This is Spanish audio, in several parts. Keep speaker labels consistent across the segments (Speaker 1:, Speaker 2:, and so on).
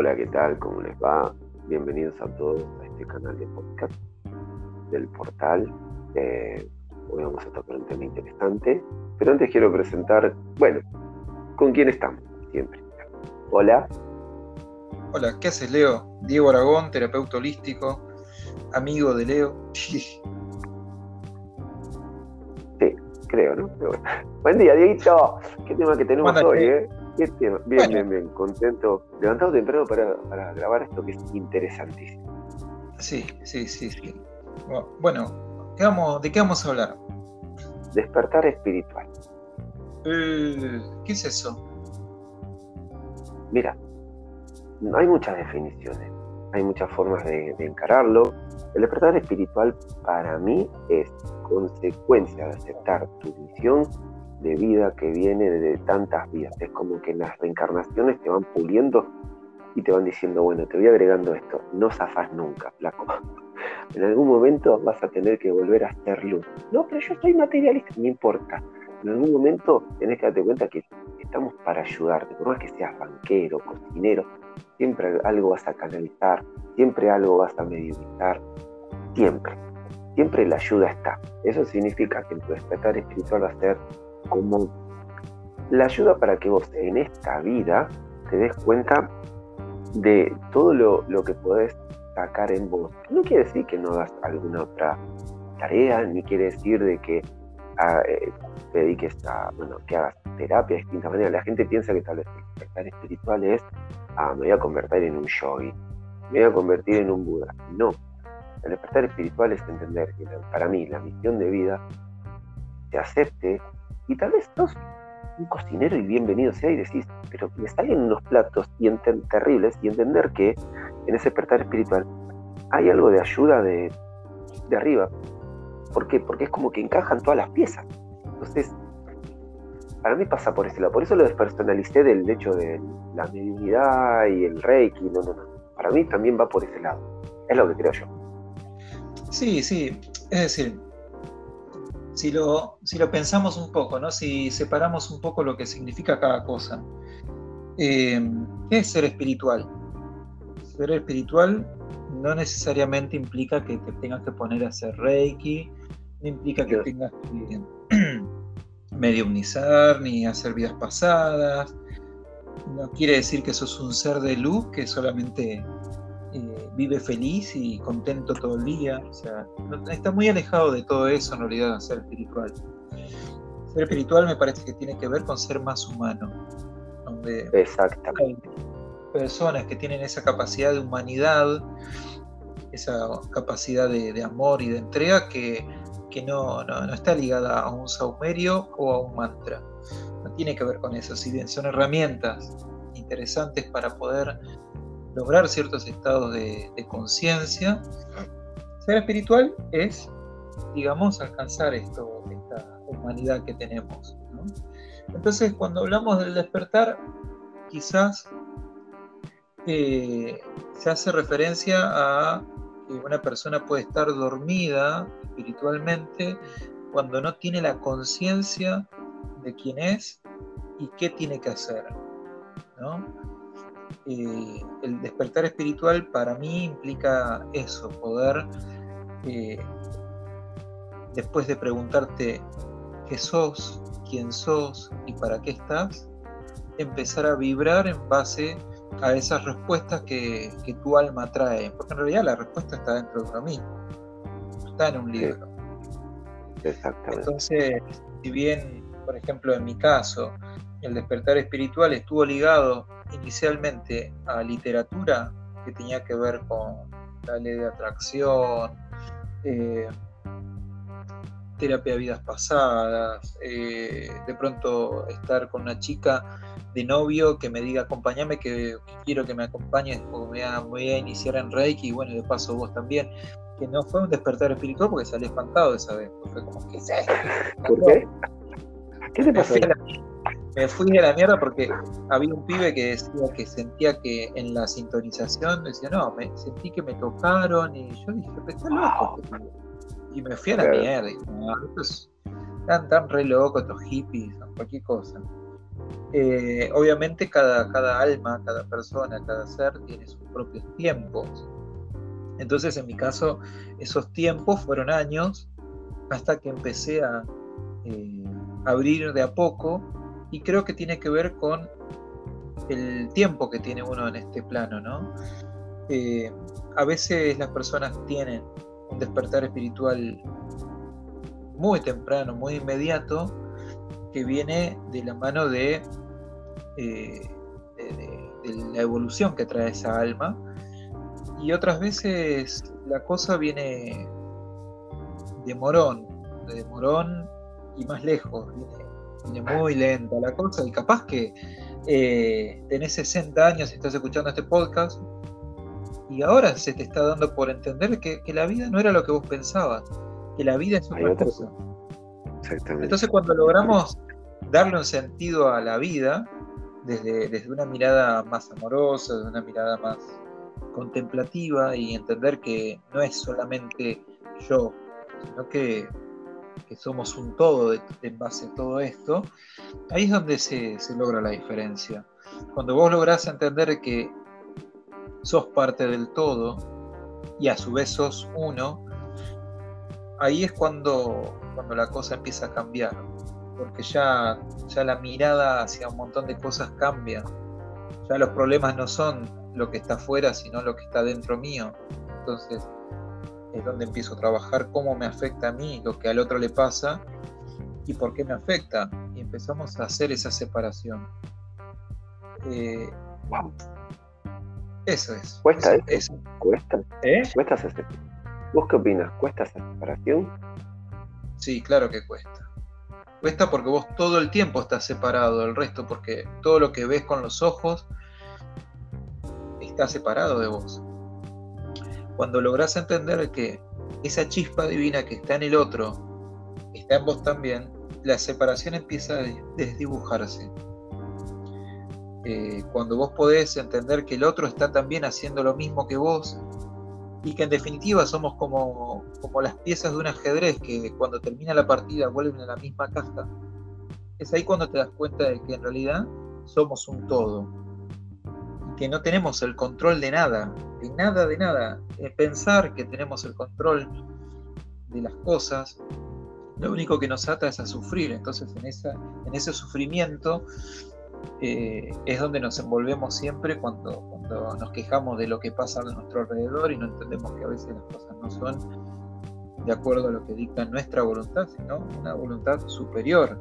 Speaker 1: Hola, ¿qué tal? ¿Cómo les va? Bienvenidos a todos a este canal de podcast del portal. hoy vamos a tocar un tema interesante, pero antes quiero presentar, bueno, ¿con quién estamos? Siempre. Hola.
Speaker 2: Hola, ¿qué haces, Leo? Diego Aragón, terapeuta holístico, amigo de Leo. sí,
Speaker 1: creo, ¿no? Buen día, Dieguito. ¿Qué tema que tenemos hoy, eh? Bien, bien, bien, contento. Levantado temprano para, grabar esto que es interesantísimo.
Speaker 2: Sí, sí, sí, sí. Bueno, ¿de qué vamos a hablar?
Speaker 1: Despertar espiritual.
Speaker 2: Eh, ¿Qué es eso?
Speaker 1: Mira, hay muchas definiciones, hay muchas formas de, de encararlo. El despertar espiritual para mí es consecuencia de aceptar tu misión de vida que viene de tantas vidas. Es como que las reencarnaciones te van puliendo y te van diciendo, bueno, te voy agregando esto, no zafas nunca, flaco. En algún momento vas a tener que volver a ser luz. No, pero yo soy materialista, no importa. En algún momento tenés que darte cuenta que estamos para ayudarte, por más que seas banquero, cocinero, siempre algo vas a canalizar, siempre algo vas a meditar, siempre, siempre la ayuda está. Eso significa que tu despertar espiritual va a ser como la ayuda para que vos en esta vida te des cuenta de todo lo, que podés sacar en vos. No quiere decir que no hagas alguna otra tarea, ni quiere decir de que ah, eh, te dediques a, bueno, que hagas terapia de distintas maneras. La gente piensa que tal vez despertar espiritual es, ah, me voy a convertir en un yogi, me voy a convertir en un Buda. No. El despertar espiritual es entender que para mí la misión de vida te acepte y tal vez sos un cocinero y bienvenido sea y decís, pero me salen unos platos y terribles y entender que en ese despertar espiritual hay algo de ayuda de, de arriba. ¿Por qué? Porque es como que encajan todas las piezas. Entonces, para mí pasa por ese lado. Por eso lo despersonalicé del hecho de la mediunidad y el reiki. No, no, no. Para mí también va por ese lado. Es lo que creo yo.
Speaker 2: Sí, sí. Es decir, si lo, si lo pensamos un poco, ¿no? si separamos un poco lo que significa cada cosa, eh, ¿qué es ser espiritual? Ser espiritual no necesariamente implica que te tengas que poner a hacer reiki, no implica que tengas que mediumnizar ni hacer vidas pasadas, no quiere decir que sos un ser de luz que solamente vive feliz y contento todo el día. O sea, está muy alejado de todo eso en realidad, ser espiritual. Ser espiritual me parece que tiene que ver con ser más humano. Donde
Speaker 1: Exactamente.
Speaker 2: personas que tienen esa capacidad de humanidad, esa capacidad de, amor y de entrega que, no, no, está ligada a un saumerio o a un mantra. No tiene que ver con eso. Si bien son herramientas interesantes para poder lograr ciertos estados de, conciencia. Ser espiritual es, digamos, alcanzar esto, esta humanidad que tenemos. Entonces, cuando hablamos del despertar, quizás eh, se hace referencia a que una persona puede estar dormida espiritualmente cuando no tiene la conciencia de quién es y qué tiene que hacer. ¿no? Eh, el despertar espiritual para mí implica eso, poder, eh, después de preguntarte qué sos, quién sos y para qué estás, empezar a vibrar en base a esas respuestas que, tu alma trae, porque en realidad la respuesta está dentro de uno mismo, está en un libro.
Speaker 1: Exactamente.
Speaker 2: Entonces, si bien, por ejemplo, en mi caso, el despertar espiritual estuvo ligado inicialmente a literatura que tenía que ver con la ley de atracción, eh, terapia de vidas pasadas, eh, de pronto estar con una chica de novio que me diga acompáñame, que, quiero que me acompañes, porque me voy a, iniciar en Reiki y bueno, de paso vos también. Que no fue un despertar espiritual porque salí espantado esa vez. Fue como, ¿qué es
Speaker 1: ¿Por qué? ¿Qué te pasó?
Speaker 2: Me fui de la mierda porque había un pibe que decía que sentía que en la sintonización decía, no, me sentí que me tocaron y yo dije, pero está loco. Y me fui a la mierda. Y, no, estos están tan re locos, estos hippies, cualquier cosa. Eh, obviamente cada, cada alma, cada persona, cada ser tiene sus propios tiempos. Entonces en mi caso esos tiempos fueron años hasta que empecé a eh, abrir de a poco y creo que tiene que ver con el tiempo que tiene uno en este plano, ¿no? Eh, a veces las personas tienen un despertar espiritual muy temprano, muy inmediato, que viene de la mano de, eh, la evolución que trae esa alma. Y otras veces la cosa viene de morón, de morón y más lejos, viene, muy lenta la cosa y capaz que eh, tenés 60 años y estás escuchando este podcast y ahora se te está dando por entender que, la vida no era lo que vos pensabas, que la vida es otra cosa. Entonces cuando logramos darle un sentido a la vida, desde, desde una mirada más amorosa, desde una mirada más contemplativa y entender que no es solamente yo, sino que, somos un todo en base a todo esto, ahí es donde se, se logra la diferencia. Cuando vos lográs entender que sos parte del todo y a su vez sos uno, ahí es cuando, cuando la cosa empieza a cambiar, porque ya, ya la mirada hacia un montón de cosas cambia, ya los problemas no son lo que está afuera, sino lo que está dentro mío, entonces es donde empiezo a trabajar cómo me afecta a mí lo que al otro le pasa y por qué me afecta, y empezamos a hacer esa separación. Eh, eso es.
Speaker 1: ¿Cuesta eso? ¿Cuesta? ¿Eh? ¿Cuesta esa ¿Vos qué opinas? ¿Cuesta esa separación?
Speaker 2: Sí, claro que cuesta. Cuesta porque vos todo el tiempo estás separado del resto, porque todo lo que ves con los ojos está separado de vos. Cuando lográs entender que esa chispa divina que está en el otro está en vos también, la separación empieza a desdibujarse. Eh, cuando vos podés entender que el otro está también haciendo lo mismo que vos y que en definitiva somos como, como las piezas de un ajedrez que cuando termina la partida vuelven a la misma caja, es ahí cuando te das cuenta de que en realidad somos un todo que no tenemos el control de nada, de nada, de nada. pensar que tenemos el control de las cosas, lo único que nos ata es a sufrir. Entonces en, esa, en ese sufrimiento eh, es donde nos envolvemos siempre cuando, cuando nos quejamos de lo que pasa a nuestro alrededor y no entendemos que a veces las cosas no son de acuerdo a lo que dicta nuestra voluntad, sino una voluntad superior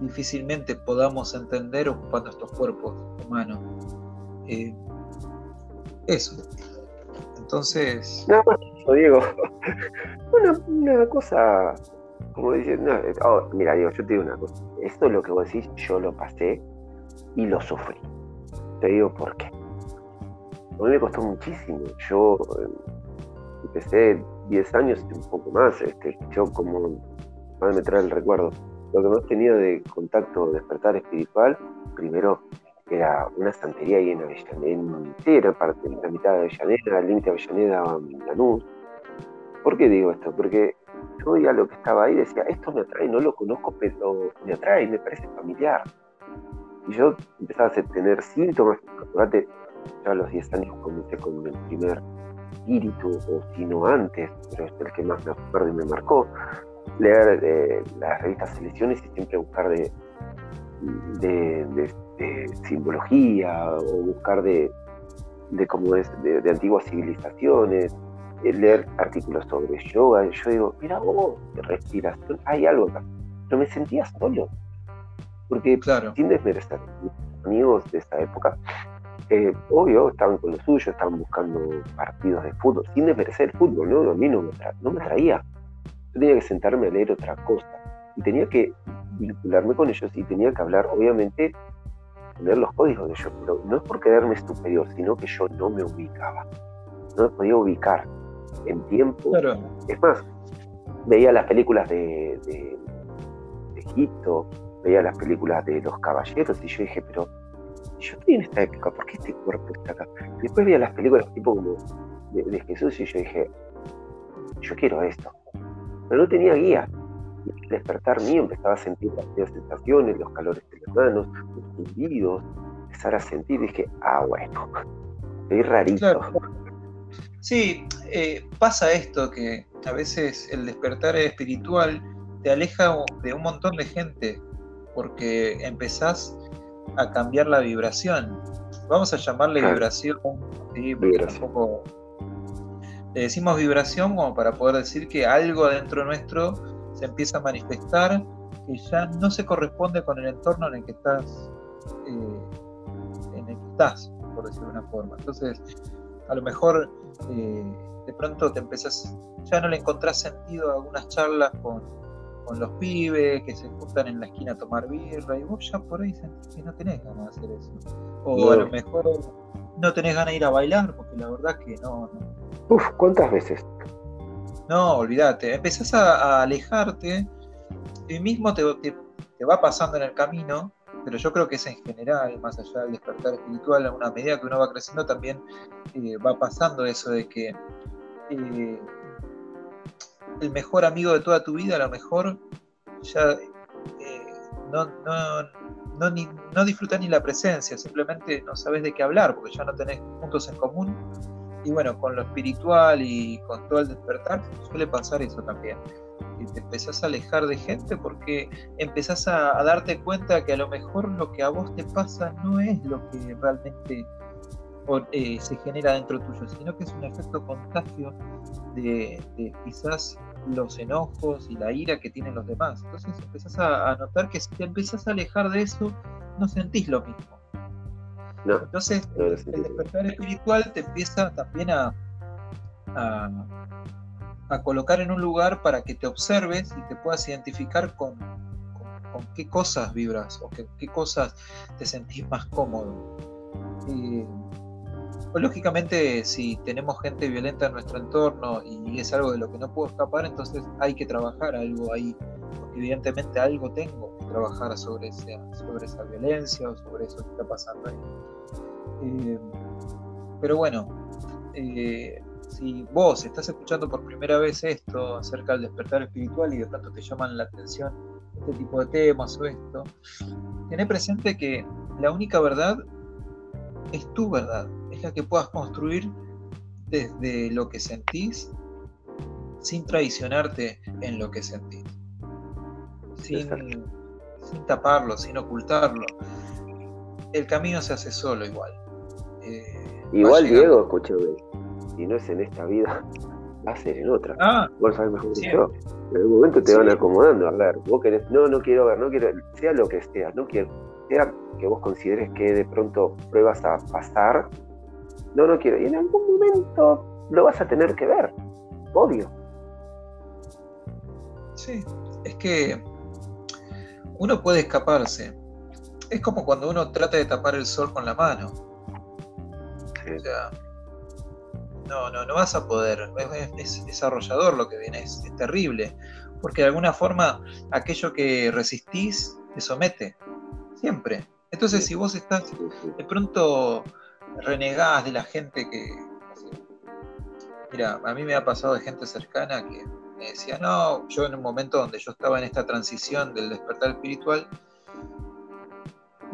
Speaker 2: difícilmente podamos entender ocupando estos cuerpos humanos. Eh, eso. Entonces.
Speaker 1: No, Diego. Una, cosa como dicen, eh, oh, mira, digo, yo te digo una cosa, esto es lo que vos decís, yo lo pasé y lo sufrí. Te digo por qué. A mí me costó muchísimo. Yo eh, empecé 10 años y un poco más. Este, yo como, a me trae el recuerdo, lo que más tenía de contacto, despertar espiritual, primero era una santería ahí en Avellaneda, era parte, la mitad de Avellaneda, el límite Avellaneda, Lanús. ¿Por qué digo esto? Porque yo veía lo que estaba ahí decía, esto me atrae, no lo conozco, pero me atrae, me parece familiar. Y yo empezaba a tener síntomas, ya a los 10 años comencé con el primer espíritu, o si no antes, pero es el que más me acuerdo y me marcó, leer eh, las revistas selecciones y siempre buscar de, de, simbología o buscar de, de cómo es, de antiguas civilizaciones, eh, leer artículos sobre yoga. Yo digo, mira vos, respiración, hay algo acá. Pero me sentía solo. Porque, claro. sin desmerecer, mis amigos de esa época, eh, obvio, estaban con lo suyo, estaban buscando partidos de fútbol, sin desmerecer el fútbol, ¿no? A mí no me, no me traía. Yo tenía que sentarme a leer otra cosa. Y tenía que vincularme con ellos y tenía que hablar, obviamente, leer los códigos de ellos. Pero no es por quedarme superior, sino que yo no me ubicaba. No me podía ubicar en tiempo. Es más, veía las películas de, Egipto, veía las películas de los caballeros y yo dije, pero yo estoy en esta época, ¿por qué este cuerpo está acá? después veía las películas tipo como de, Jesús y yo dije, yo quiero esto. Pero no tenía guía. Y despertar mío empezaba a sentir las sensaciones, los calores de las manos, los zumbidos, empezar a sentir, dije, ah, bueno, estoy rarito.
Speaker 2: Sí, eh, pasa esto que a veces el despertar espiritual te aleja de un montón de gente porque empezás a cambiar la vibración. Vamos a llamarle vibración, ¿sí? tampoco le decimos vibración como para poder decir que algo dentro nuestro se empieza a manifestar que ya no se corresponde con el entorno en el que estás, eh, en el que estás, por decirlo de una forma. Entonces, a lo mejor eh, de pronto te empezás, ya no le encontrás sentido a algunas charlas con, con los pibes que se juntan en la esquina a tomar birra y vos ya por ahí sentís que no tenés ganas de hacer eso. O a lo mejor no tenés ganas de ir a bailar porque la verdad que no, no
Speaker 1: Uf, ¿cuántas veces?
Speaker 2: No, olvídate, empezás a, alejarte y mismo te, te, va pasando en el camino, pero yo creo que es en general, más allá del despertar espiritual, a una medida que uno va creciendo también eh, va pasando eso de que eh, el mejor amigo de toda tu vida a lo mejor ya eh, no, no, no, ni, disfrutas ni la presencia, simplemente no sabes de qué hablar porque ya no tenés puntos en común y bueno, con lo espiritual y con todo el despertar suele pasar eso también. Y te empezás a alejar de gente porque empezás a, darte cuenta que a lo mejor lo que a vos te pasa no es lo que realmente eh, se genera dentro tuyo, sino que es un efecto contagio de, quizás los enojos y la ira que tienen los demás. Entonces empezás a, a notar que si te empezás a alejar de eso, no sentís lo mismo entonces, el despertar espiritual te empieza también a, a, colocar en un lugar para que te observes y te puedas identificar con, con, qué cosas vibras o qué cosas te sentís más cómodo. pues lógicamente, si tenemos gente violenta en nuestro entorno y es algo de lo que no puedo escapar, entonces hay que trabajar algo ahí, porque evidentemente algo tengo trabajar sobre sobre esa violencia o sobre eso que está pasando ahí. Eh, pero bueno, eh, si vos estás escuchando por primera vez esto acerca del despertar espiritual y de pronto te llaman la atención este tipo de temas o esto, ten presente que la única verdad es tu verdad, es la que puedas construir desde lo que sentís sin traicionarte en lo que sentís. Sin, sin taparlo, sin ocultarlo. El camino se hace solo igual.
Speaker 1: Eh, igual, Diego, escúchame, si no es en esta vida, va a ser en otra. Ah, vos sabés mejor que yo. En algún momento te van acomodando. A ver, vos querés, no, no quiero ver, no quiero, sea lo que sea, no quiero, sea que vos consideres que de pronto pruebas a pasar, no, no quiero. Y en algún momento lo vas a tener que ver, obvio.
Speaker 2: Sí, es que uno puede escaparse. Es como cuando uno trata de tapar el sol con la mano. O sea, no, no, no vas a poder. Es, desarrollador lo que viene, es, terrible. Porque de alguna forma aquello que resistís te somete. Siempre. Entonces, si vos estás de pronto renegás de la gente que. Mira, a mí me ha pasado de gente cercana que me decía, no, yo en un momento donde yo estaba en esta transición del despertar espiritual,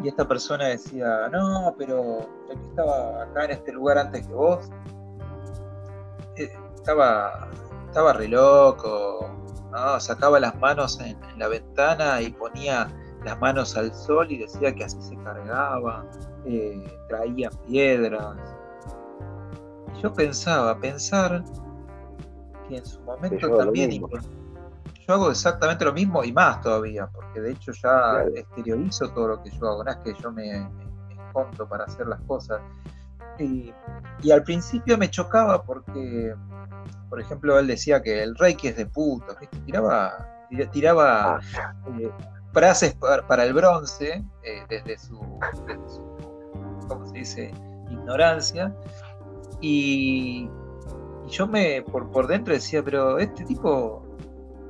Speaker 2: y esta persona decía, no, pero yo que estaba acá en este lugar antes que vos, eh, estaba, estaba re loco, sacaba las manos en, la ventana y ponía las manos al sol y decía que así se cargaba, eh, traía piedras. Y yo pensaba, pensar en su momento también yo hago exactamente lo mismo y más todavía, porque de hecho ya exteriorizo todo lo que yo hago, no es que yo me, escondo para hacer las cosas. Y, al principio me chocaba porque, por ejemplo, él decía que el Reiki es de puto, tiraba, tiraba ah. eh, frases para, el bronce eh, desde, su, desde su, ¿cómo se dice?, ignorancia. Y, y yo me, por, por dentro decía, pero este tipo,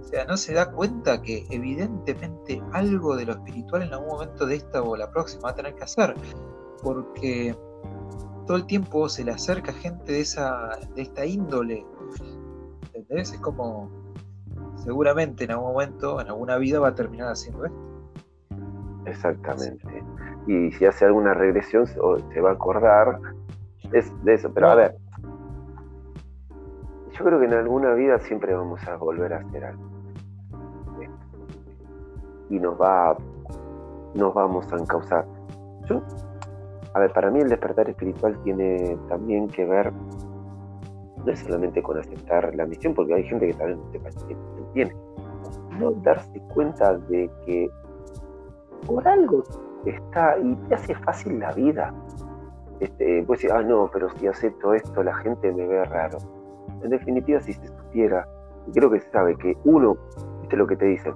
Speaker 2: o sea, no se da cuenta que evidentemente algo de lo espiritual en algún momento de esta o la próxima va a tener que hacer, porque todo el tiempo se le acerca gente de, esa, de esta índole, ¿entendés? Es como, seguramente en algún momento, en alguna vida, va a terminar haciendo esto.
Speaker 1: Exactamente. Y si hace alguna regresión, se va a acordar de eso. Pero a ver, yo creo que en alguna vida siempre vamos a volver a hacer algo. Y nos va, nos vamos a encauzar. A ver, para mí el despertar espiritual tiene también que ver no es solamente con aceptar la misión, porque hay gente que también se tiene, no darse cuenta de que por algo está y te hace fácil la vida. Este, pues ah, no, pero si acepto esto, la gente me ve raro. En definitiva, si se supiera, creo que se sabe que uno, viste lo que te dicen,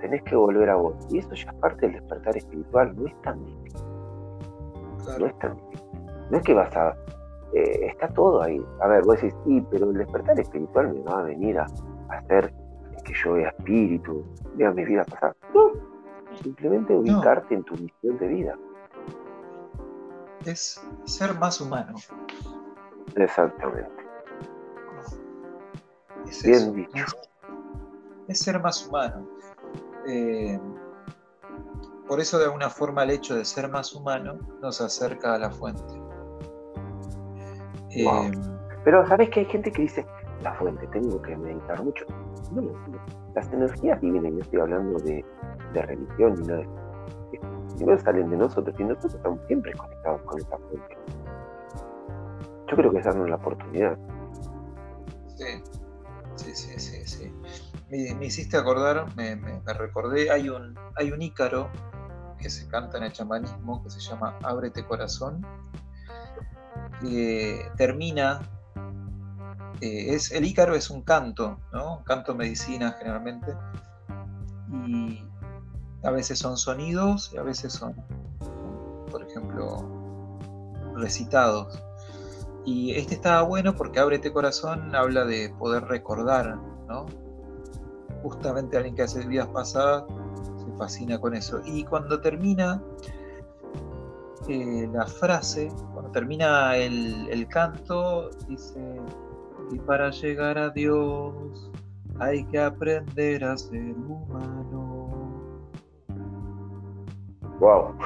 Speaker 1: tenés que volver a vos. Y eso ya es parte del despertar espiritual, no es tan difícil. No es tan difícil. No es que vas a eh, está todo ahí. A ver, vos decís, sí, pero el despertar espiritual me va a venir a, hacer vea espíritu, vea mi vida pasar. No, simplemente ubicarte en tu misión de vida.
Speaker 2: Es ser más humano.
Speaker 1: Exactamente.
Speaker 2: Es Bien dicho. Es, ser más humano. Eh, por eso de alguna forma el hecho de ser más humano nos acerca a la fuente.
Speaker 1: Em, Pero sabes que hay gente que dice, la fuente, tengo que meditar mucho. No, las energías vienen, yo estoy hablando de, religión y nada de Primero salen de nosotros y nosotros estamos siempre conectados con esa fuente. Yo creo que es darnos la oportunidad.
Speaker 2: Sí, sí, sí, sí. sí. Me, hiciste acordar, me, recordé, hay un, hay un ícaro que se canta en el chamanismo que se llama Ábrete Corazón, termina, eh, es, el ícaro es un canto, ¿no? canto medicina generalmente, y a veces son sonidos y a veces son, por ejemplo, recitados. Y este estaba bueno porque Ábrete Corazón habla de poder recordar, ¿no? Justamente alguien que hace vidas pasadas se fascina con eso. Y cuando termina, eh, la frase, cuando termina el, canto, dice, y para llegar a Dios hay que aprender a ser humano.
Speaker 1: Wow.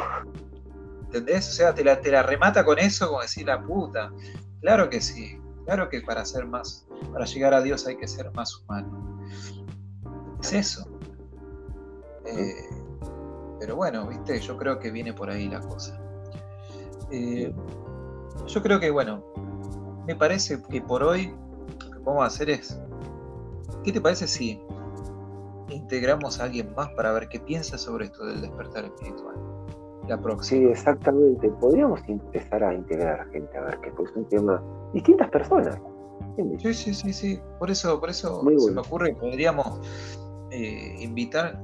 Speaker 2: ¿Entendés? O sea, te la, te la remata con eso, como decir la puta. Claro que sí. Claro que para ser más, para llegar a Dios hay que ser más humano. Es eso. Eh, pero bueno, viste, yo creo que viene por ahí la cosa. Eh, yo creo que, bueno, me parece que por hoy podemos hacer es, ¿qué te parece si integramos a alguien más para ver qué piensa sobre esto del despertar espiritual? La próxima.
Speaker 1: Sí, exactamente. Podríamos empezar a integrar a gente a ver que es un tema, distintas personas.
Speaker 2: Sí, sí, sí, sí. Por eso, por eso se me ocurre que podríamos eh, invitar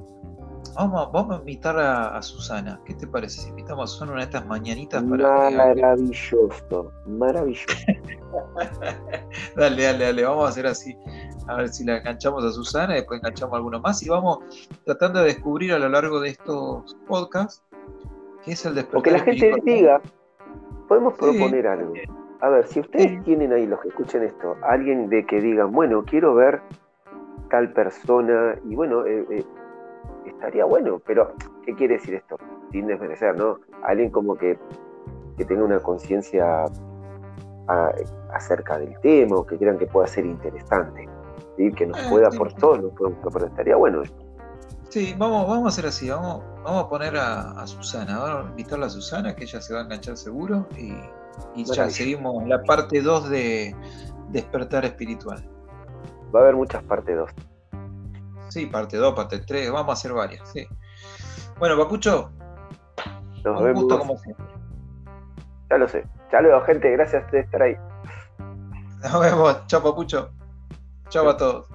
Speaker 2: Vamos, vamos a invitar a, Susana. ¿Qué te parece si invitamos a Susana una de estas mañanitas
Speaker 1: para Maravilloso, maravilloso.
Speaker 2: dale, dale, dale, vamos a hacer así. A ver si la enganchamos a Susana, después enganchamos a alguno más y vamos tratando de descubrir a lo largo de estos podcasts qué es el despertar.
Speaker 1: Porque la gente diga, podemos proponer algo. A ver, si ustedes tienen ahí, los que escuchen esto, alguien de que digan, bueno, quiero ver tal persona, y bueno, eh, eh estaría bueno, pero ¿qué quiere decir esto? Sin desmerecer, ¿no? Alguien como que, que tenga una conciencia acerca del tema o que crean que pueda ser interesante, ¿sí? que nos ah, pueda por todo, nos pero estaría bueno esto.
Speaker 2: Sí, vamos, vamos a hacer así, vamos, vamos a poner a, Susana, vamos a invitarla a Susana, que ella se va a enganchar seguro, y, ya seguimos la parte 2 de Despertar Espiritual.
Speaker 1: Va a haber muchas partes 2.
Speaker 2: Sí, parte 2, parte 3, vamos a hacer varias, sí. Bueno, Papucho, un gusto como siempre.
Speaker 1: Ya lo sé. Luego, gente, gracias por estar ahí.
Speaker 2: Nos vemos. Chao, Papucho. Chao a todos.